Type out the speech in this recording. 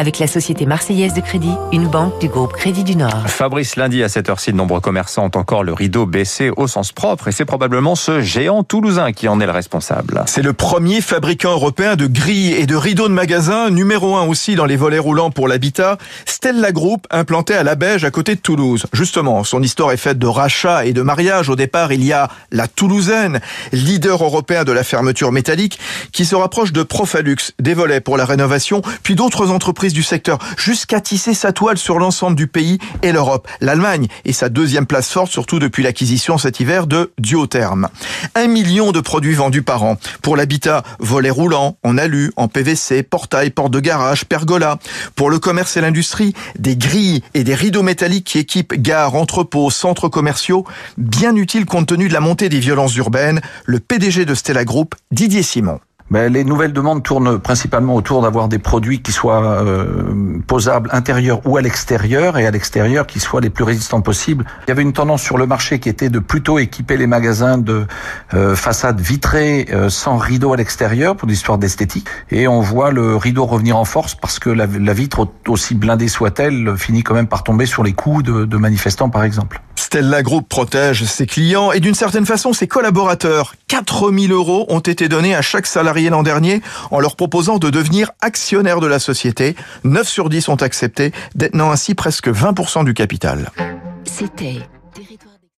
avec la Société Marseillaise de Crédit, une banque du groupe Crédit du Nord. Fabrice, lundi à cette heure-ci, de nombreux commerçants ont encore le rideau baissé au sens propre et c'est probablement ce géant toulousain qui en est le responsable. C'est le premier fabricant européen de grilles et de rideaux de magasin, numéro un aussi dans les volets roulants pour l'habitat, Stella Group, implanté à la Beige à côté de Toulouse. Justement, son histoire est faite de rachats et de mariages. Au départ, il y a la Toulousaine, leader européen de la fermeture métallique, qui se rapproche de Profalux, des volets pour la rénovation, puis d'autres entreprises du secteur, jusqu'à tisser sa toile sur l'ensemble du pays et l'Europe. L'Allemagne est sa deuxième place forte, surtout depuis l'acquisition cet hiver de Duotherm. Un million de produits vendus par an. Pour l'habitat, volets roulants, en alu, en PVC, portail, porte de garage, pergola. Pour le commerce et l'industrie, des grilles et des rideaux métalliques qui équipent gares, entrepôts, centres commerciaux. Bien utile compte tenu de la montée des violences urbaines. Le PDG de Stella Group, Didier Simon. Ben, les nouvelles demandes tournent principalement autour d'avoir des produits qui soient euh, posables intérieur ou à l'extérieur et à l'extérieur qui soient les plus résistants possibles. Il y avait une tendance sur le marché qui était de plutôt équiper les magasins de euh, façades vitrées euh, sans rideau à l'extérieur pour l'histoire d'esthétique et on voit le rideau revenir en force parce que la, la vitre aussi blindée soit-elle finit quand même par tomber sur les coups de, de manifestants par exemple. Stella Group protège ses clients et d'une certaine façon ses collaborateurs. 4000 euros ont été donnés à chaque salarié l'an dernier en leur proposant de devenir actionnaire de la société. 9 sur 10 ont accepté, détenant ainsi presque 20% du capital.